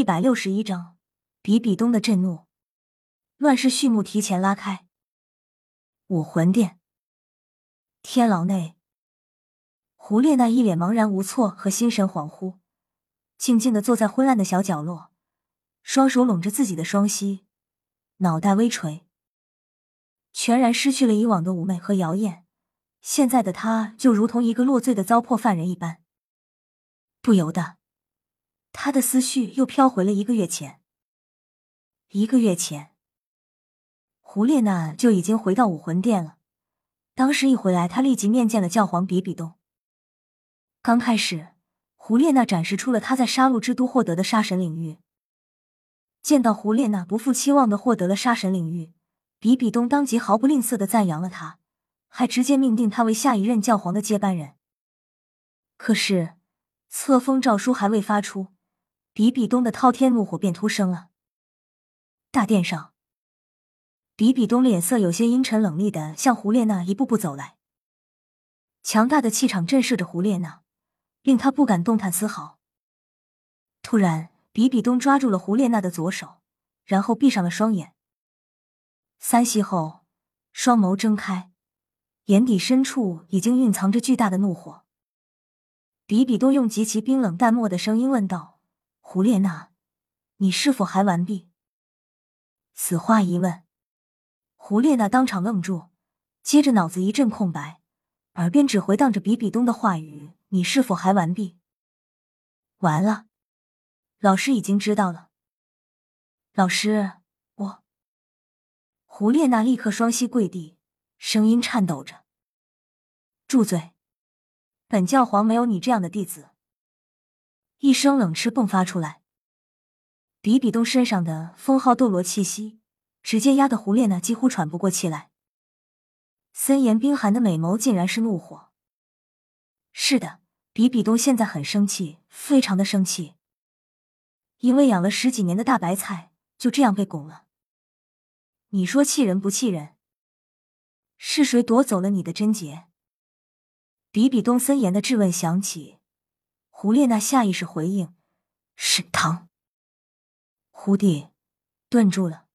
一百六十一章，比比东的震怒。乱世序幕提前拉开。武魂殿，天牢内，胡列娜一脸茫然无措和心神恍惚，静静的坐在昏暗的小角落，双手拢着自己的双膝，脑袋微垂，全然失去了以往的妩媚和妖艳。现在的她就如同一个落罪的糟粕犯人一般，不由得。他的思绪又飘回了一个月前。一个月前，胡列娜就已经回到武魂殿了。当时一回来，他立即面见了教皇比比东。刚开始，胡列娜展示出了他在杀戮之都获得的杀神领域。见到胡列娜不负期望的获得了杀神领域，比比东当即毫不吝啬的赞扬了他，还直接命定他为下一任教皇的接班人。可是，册封诏书还未发出。比比东的滔天怒火便突生了。大殿上，比比东脸色有些阴沉冷厉的向胡列娜一步步走来，强大的气场震慑着胡列娜，令她不敢动弹丝毫。突然，比比东抓住了胡列娜的左手，然后闭上了双眼。三息后，双眸睁开，眼底深处已经蕴藏着巨大的怒火。比比东用极其冰冷淡漠的声音问道。胡列娜，你是否还完毕？此话一问，胡列娜当场愣住，接着脑子一阵空白，耳边只回荡着比比东的话语：“你是否还完毕？”完了，老师已经知道了。老师，我……胡列娜立刻双膝跪地，声音颤抖着：“住嘴！本教皇没有你这样的弟子。”一声冷斥迸发出来，比比东身上的封号斗罗气息直接压得胡列娜几乎喘不过气来。森严冰寒的美眸竟然是怒火。是的，比比东现在很生气，非常的生气，因为养了十几年的大白菜就这样被拱了。你说气人不气人？是谁夺走了你的贞洁？比比东森严的质问响起。胡列娜下意识回应：“是唐。”胡弟顿住了，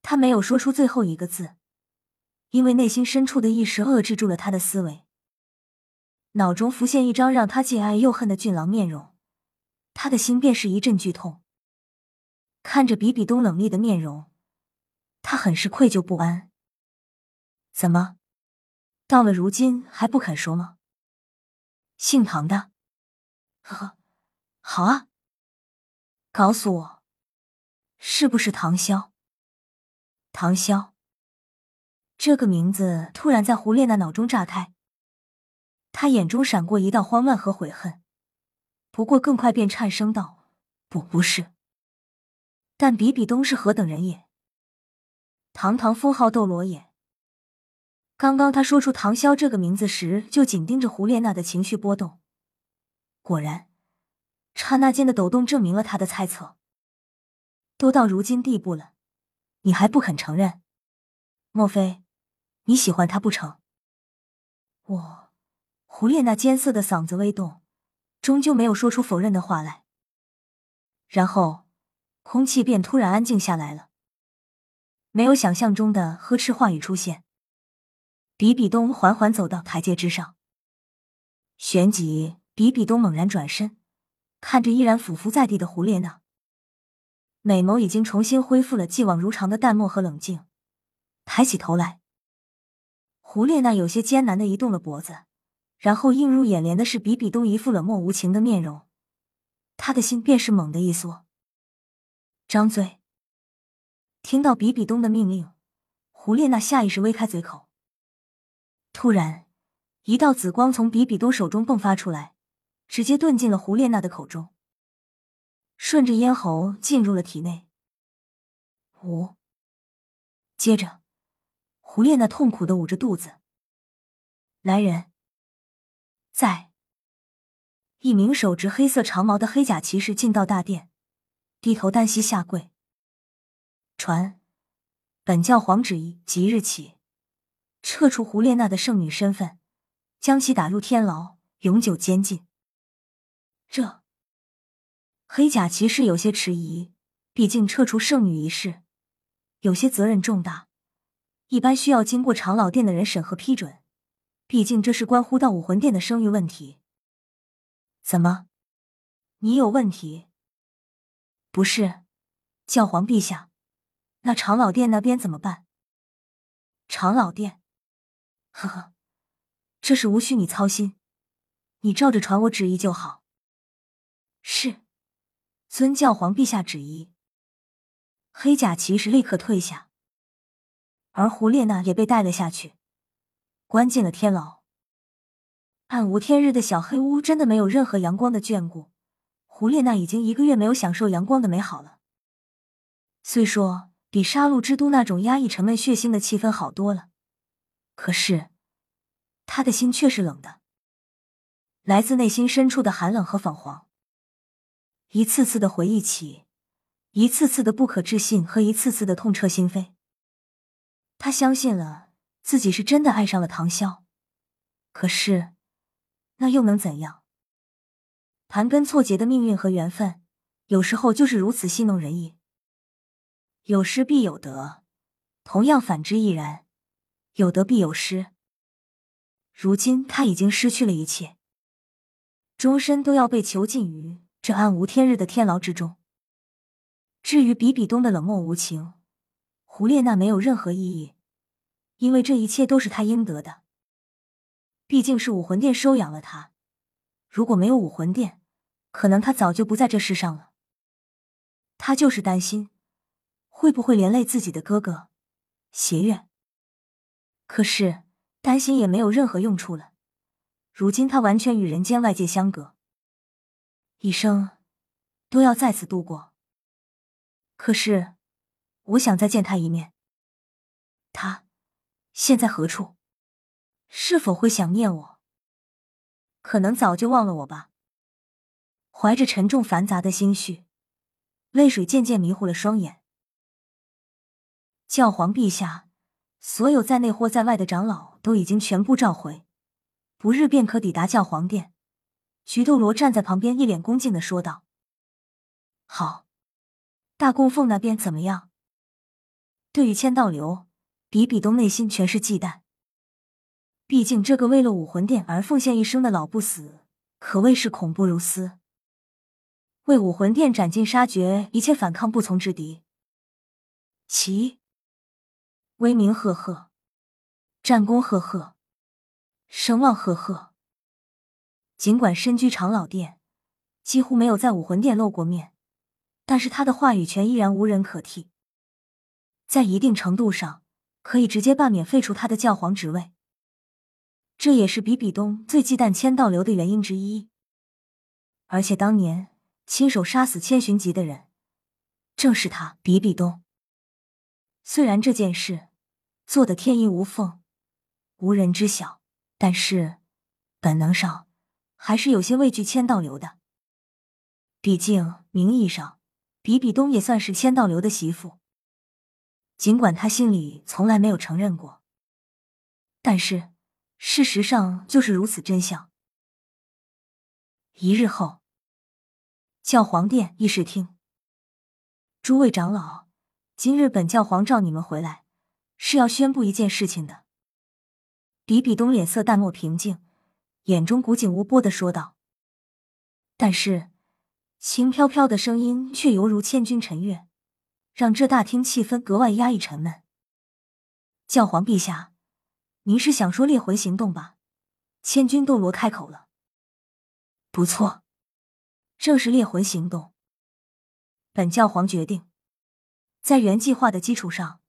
他没有说出最后一个字，因为内心深处的意识遏制住了他的思维。脑中浮现一张让他既爱又恨的俊朗面容，他的心便是一阵剧痛。看着比比东冷厉的面容，他很是愧疚不安。怎么，到了如今还不肯说吗？姓唐的。呵呵，好啊！告诉我，是不是唐潇？唐潇这个名字突然在胡列娜脑中炸开，她眼中闪过一道慌乱和悔恨，不过更快便颤声道：“不，不是。”但比比东是何等人也？堂堂封号斗罗也。刚刚他说出唐潇这个名字时，就紧盯着胡列娜的情绪波动。果然，刹那间的抖动证明了他的猜测。都到如今地步了，你还不肯承认？莫非你喜欢他不成？我，胡列娜尖涩的嗓子微动，终究没有说出否认的话来。然后，空气便突然安静下来了，没有想象中的呵斥话语出现。比比东缓缓走到台阶之上，旋即。比比东猛然转身，看着依然俯伏在地的胡列娜，美眸已经重新恢复了既往如常的淡漠和冷静。抬起头来，胡列娜有些艰难的移动了脖子，然后映入眼帘的是比比东一副冷漠无情的面容，他的心便是猛地一缩。张嘴。听到比比东的命令，胡列娜下意识微开嘴口。突然，一道紫光从比比东手中迸发出来。直接遁进了胡列娜的口中，顺着咽喉进入了体内。呜！接着，胡列娜痛苦的捂着肚子。来人，在！一名手执黑色长矛的黑甲骑士进到大殿，低头单膝下跪。传，本教皇旨意：即日起，撤除胡列娜的圣女身份，将其打入天牢，永久监禁。这黑甲骑士有些迟疑，毕竟撤除圣女一事有些责任重大，一般需要经过长老殿的人审核批准。毕竟这是关乎到武魂殿的声誉问题。怎么，你有问题？不是，教皇陛下，那长老殿那边怎么办？长老殿，呵呵，这事无需你操心，你照着传我旨意就好。是。遵教皇陛下旨意，黑甲骑士立刻退下，而胡列娜也被带了下去，关进了天牢。暗无天日的小黑屋真的没有任何阳光的眷顾。胡列娜已经一个月没有享受阳光的美好了。虽说比杀戮之都那种压抑、沉闷、血腥的气氛好多了，可是他的心却是冷的，来自内心深处的寒冷和彷徨。一次次的回忆起，一次次的不可置信和一次次的痛彻心扉。他相信了自己是真的爱上了唐潇，可是那又能怎样？盘根错节的命运和缘分，有时候就是如此戏弄人意。有失必有得，同样反之亦然。有得必有失。如今他已经失去了一切，终身都要被囚禁于。这暗无天日的天牢之中。至于比比东的冷漠无情，胡列娜没有任何异议，因为这一切都是他应得的。毕竟是武魂殿收养了他，如果没有武魂殿，可能他早就不在这世上了。他就是担心会不会连累自己的哥哥邪月。可是担心也没有任何用处了，如今他完全与人间外界相隔。一生都要在此度过。可是，我想再见他一面。他现在何处？是否会想念我？可能早就忘了我吧。怀着沉重繁杂的心绪，泪水渐渐迷糊了双眼。教皇陛下，所有在内或在外的长老都已经全部召回，不日便可抵达教皇殿。菊斗罗站在旁边，一脸恭敬的说道：“好，大供奉那边怎么样？”对于千道流，比比东内心全是忌惮。毕竟这个为了武魂殿而奉献一生的老不死，可谓是恐怖如斯，为武魂殿斩尽杀绝一切反抗不从之敌。其威名赫赫，战功赫赫，声望赫赫。尽管身居长老殿，几乎没有在武魂殿露过面，但是他的话语权依然无人可替。在一定程度上，可以直接罢免废除他的教皇职位。这也是比比东最忌惮千道流的原因之一。而且当年亲手杀死千寻疾的人，正是他比比东。虽然这件事做的天衣无缝，无人知晓，但是本能上。还是有些畏惧千道流的，毕竟名义上比比东也算是千道流的媳妇，尽管他心里从来没有承认过，但是事实上就是如此真相。一日后，教皇殿议事厅，诸位长老，今日本教皇召你们回来，是要宣布一件事情的。比比东脸色淡漠平静。眼中古井无波的说道，但是轻飘飘的声音却犹如千钧沉月，让这大厅气氛格外压抑沉闷。教皇陛下，您是想说猎魂行动吧？千钧斗罗开口了。不错，正是猎魂行动。本教皇决定，在原计划的基础上，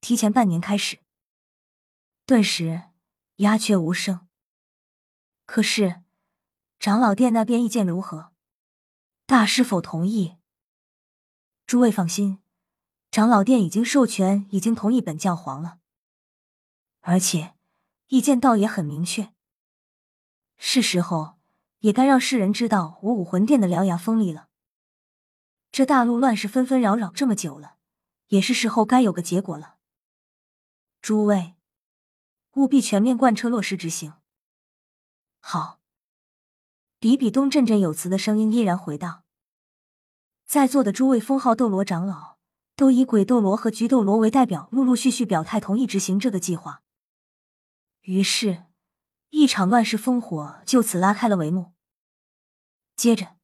提前半年开始。顿时鸦雀无声。可是，长老殿那边意见如何？大师否同意？诸位放心，长老殿已经授权，已经同意本教皇了。而且，意见倒也很明确。是时候，也该让世人知道我武魂殿的獠牙锋利了。这大陆乱世纷纷扰扰这么久了，也是时候该有个结果了。诸位，务必全面贯彻落实执行。好，比比东振振有词的声音依然回荡。在座的诸位封号斗罗长老都以鬼斗罗和菊斗罗为代表，陆陆续续表态同意执行这个计划。于是，一场乱世烽火就此拉开了帷幕。接着，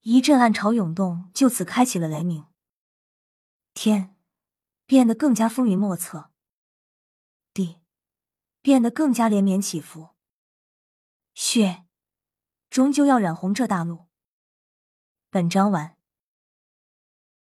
一阵暗潮涌动，就此开启了雷鸣。天变得更加风云莫测，地变得更加连绵起伏，血终究要染红这大陆。本章完。